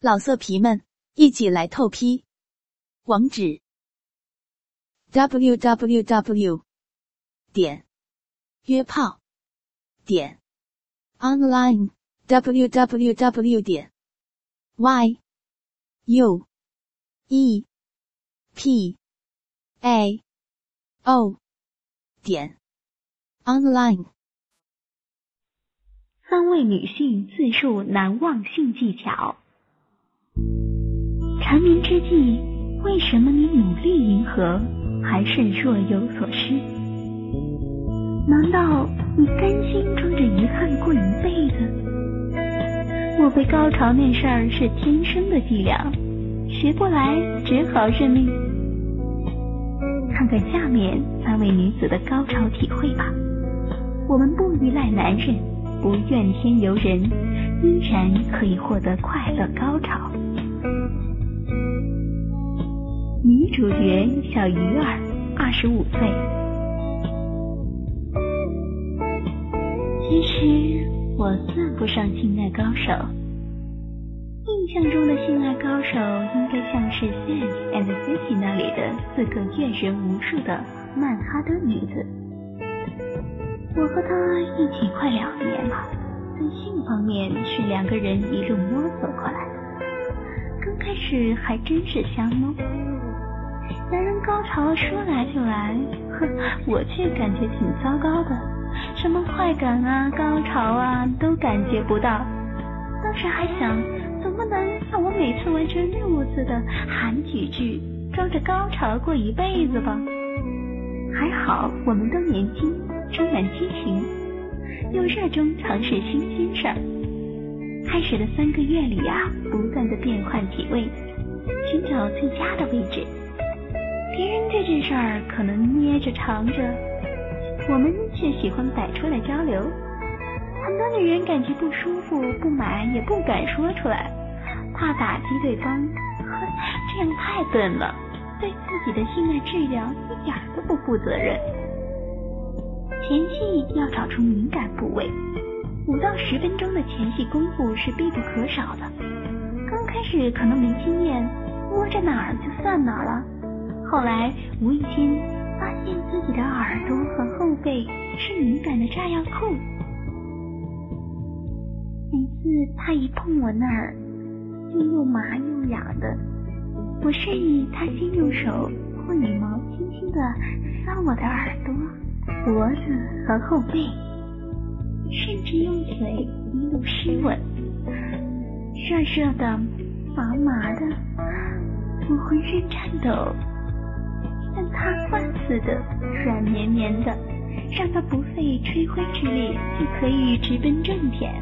老色皮们，一起来透批！网址：w w w 点约炮点 online w w w 点 y u e p a o 点 online。三位女性自述难忘性技巧。缠绵之际，为什么你努力迎合，还是若有所失？难道你甘心装着遗憾过一辈子？莫非高潮那事儿是天生的伎俩，学不来只好认命？看看下面三位女子的高潮体会吧。我们不依赖男人，不怨天尤人，依然可以获得快乐高潮。主角小鱼儿，二十五岁。其实我算不上性爱高手，印象中的性爱高手应该像是《Sex and City》那里的四个阅人无数的曼哈顿女子。我和她一起快两年了，在性方面是两个人一路摸索过来的。刚开始还真是香哦。男人高潮说来就来，呵，我却感觉挺糟糕的，什么快感啊、高潮啊都感觉不到。当时还想，总不能让我每次完成任务似的喊几句，装着高潮过一辈子吧？还好我们都年轻，充满激情，又热衷尝试新鲜事儿。开始的三个月里呀，不断的变换体位，寻找最佳的位置。别人这件事儿可能捏着藏着，我们却喜欢摆出来交流。很多女人感觉不舒服、不满，也不敢说出来，怕打击对方。呵，这样太笨了，对自己的性爱质量一点都不负责任。前戏要找出敏感部位，五到十分钟的前戏功夫是必不可少的。刚开始可能没经验，摸着哪儿就算哪儿了。后来无意间发现自己的耳朵和后背是敏感的炸药库，每次他一碰我那儿，就又麻又痒的。我示意他先用手或羽毛轻轻的搔我的耳朵、脖子和后背，甚至用嘴一路湿吻，热热的、麻麻的，我浑身颤抖。像塌瓜似的软绵绵的，让他不费吹灰之力就可以直奔正点。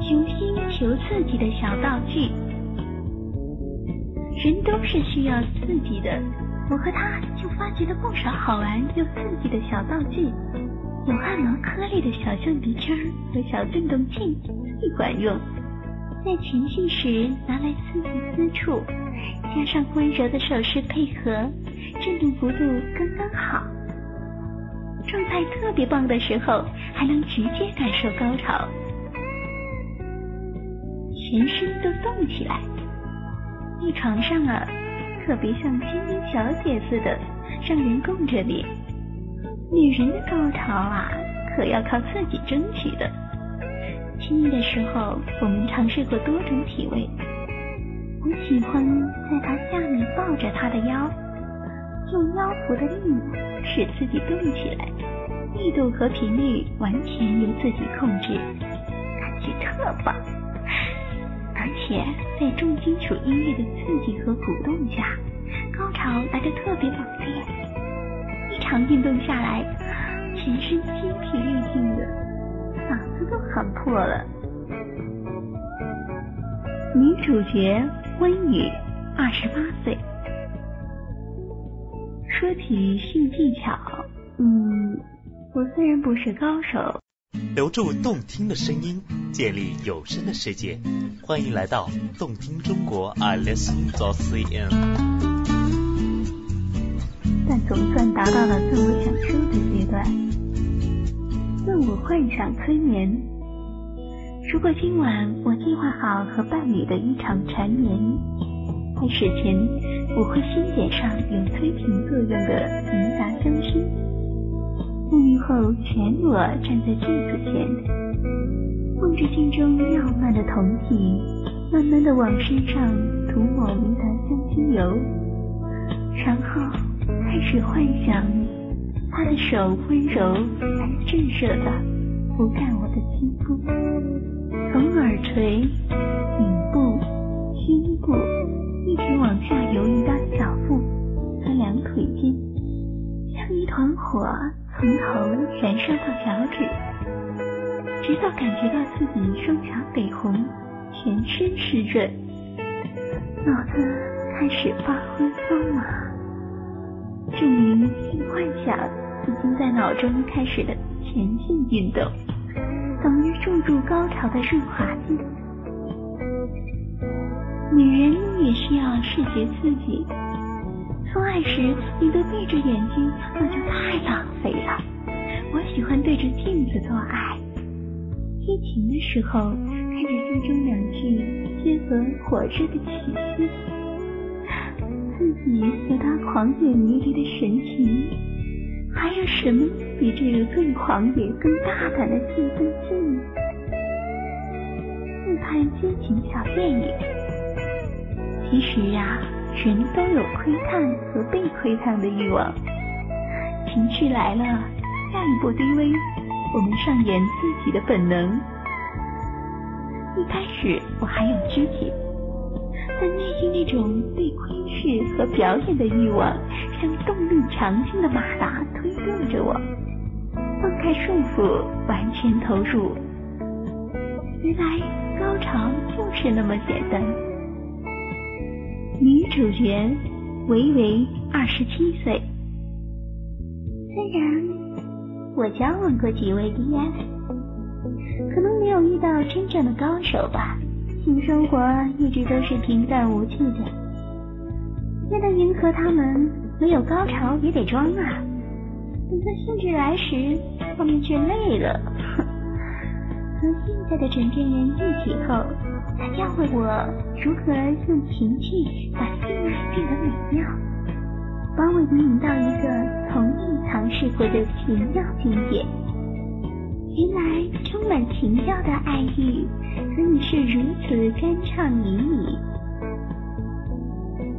求新求刺激的小道具，人都是需要刺激的。我和他就发掘了不少好玩又刺激的小道具，有按摩颗粒的小橡皮圈和小震动器，最管用。在情绪时拿来刺激私处。加上温柔的手势配合，震动幅度刚刚好。状态特别棒的时候，还能直接感受高潮，全身都动起来。在床上啊，特别像千金小姐似的，让人供着你。女人的高潮啊，可要靠自己争取的。亲密的时候，我们尝试过多种体位。我喜欢在他下面抱着他的腰，用腰腹的力使自己动起来，力度和频率完全由自己控制，感觉特棒。而且在重金属音乐的刺激和鼓动下，高潮来得特别猛烈。一场运动下来，全身筋疲力尽的，嗓子都喊破了。女主角。温雨，二十八岁。说起性技巧，嗯，我虽然不是高手，留住动听的声音，建立有声的世界。欢迎来到动听中国，I listen to C N。但总算达到了自我享受的阶段，自我幻想催眠。如果今晚我计划好和伴侣的一场缠绵，开始前我会先点上有催情作用的银杂香薰，沐浴后全裸站在镜子前，望着镜中耀慢的酮体，慢慢的往身上涂抹银杂香薰油，然后开始幻想他的手温柔而炙热的抚干我的肌肤。从耳垂、颈部、胸部，一直往下游移到小腹和两腿间，像一团火从头燃烧到脚趾，直到感觉到自己双颊绯红，全身湿润，脑子开始发昏发麻，终于性幻想已经在脑中开始了前进运动。等于注入高潮的润滑剂。女人也需要视觉刺激。做爱时你都闭着眼睛，那就太浪费了。我喜欢对着镜子做爱，激情的时候看着镜中两具结合火热的气息，自己和他狂野迷离的神情。还有什么比这个更狂野、更大胆的兴奋剂呢？一看激情小电影。其实啊，人都有窥探和被窥探的欲望。情绪来了，下一步低微，我们上演自己的本能。一开始我还有知觉。但内心那种被窥视和表演的欲望，像动力强劲的马达推动着我，放开束缚，完全投入。原来高潮就是那么简单。女主角维维二十七岁，虽然我交往过几位 DS，可能没有遇到真正的高手吧。性生活一直都是平淡无趣的，为了迎合他们，没有高潮也得装啊。等到兴致来时，后面却累了。和现在的枕边人一起后，他教会我如何用情趣把性爱变得美妙，把我引领到一个从未尝试过的奇妙境界。原来充满情调的爱意。可以是如此酣畅淋漓，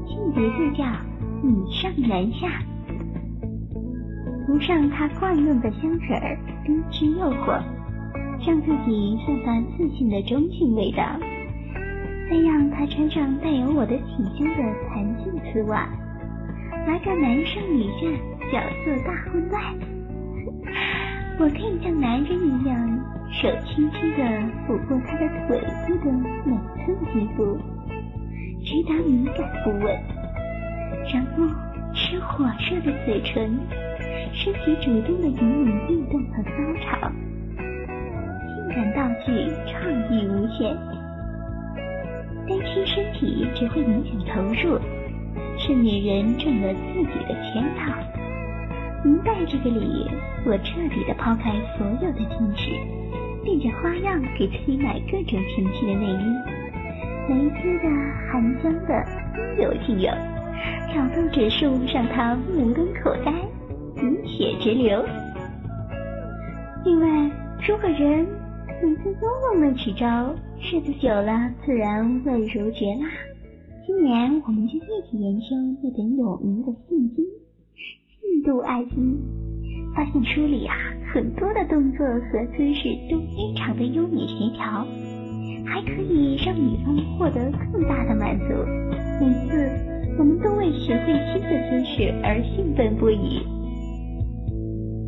性别就叫女上男下，涂上他惯用的香水儿，低脂诱惑，让自己散发自信的中性味道，再让他穿上带有我的体香的弹性丝袜，来个男上女下角色大混乱。我可以像男人一样。手轻轻地抚过他的腿部的每寸肌肤，直达敏感部位，然后是火热的嘴唇，身体主动的引领运动和高潮，性感道具创意无限，担心身体只会影响投入，是女人中了自己的圈套。明白这个理，我彻底的抛开所有的矜持。变着花样给自己买各种情趣的内衣，蕾丝的、韩江的，应有尽有，挑逗指数让他目瞪口呆，鼻血直流。另外，如果人每次都用那几招，日子久了自然味如嚼蜡。今年我们就一起研究那本有名的性经《印度爱经》。发现书里啊，很多的动作和姿势都非常的优美协调，还可以让女方获得更大的满足。每次我们都为学会新的姿势而兴奋不已，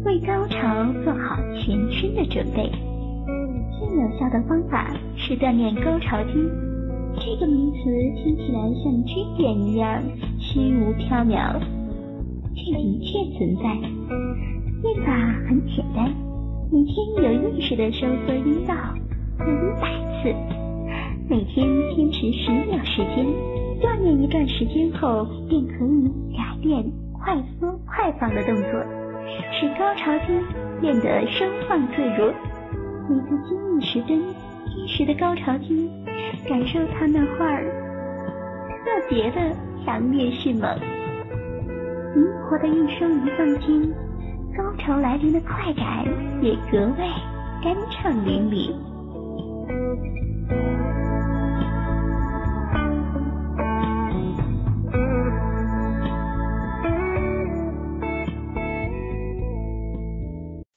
为高潮做好全身的准备。最有效的方法是锻炼高潮肌。这个名词听起来像军演一样虚无缥缈，却的确存在。练法很简单，每天有意识的收缩阴道，做一百次，每天坚持十秒时间，锻炼一段时间后，便可以改变快缩快放的动作，使高潮期变得收放自如。每次精力时分，天使的高潮厅，感受他那会儿特别的强烈迅猛。灵活的一收一放间，高潮来临的快感也格外酣畅淋漓。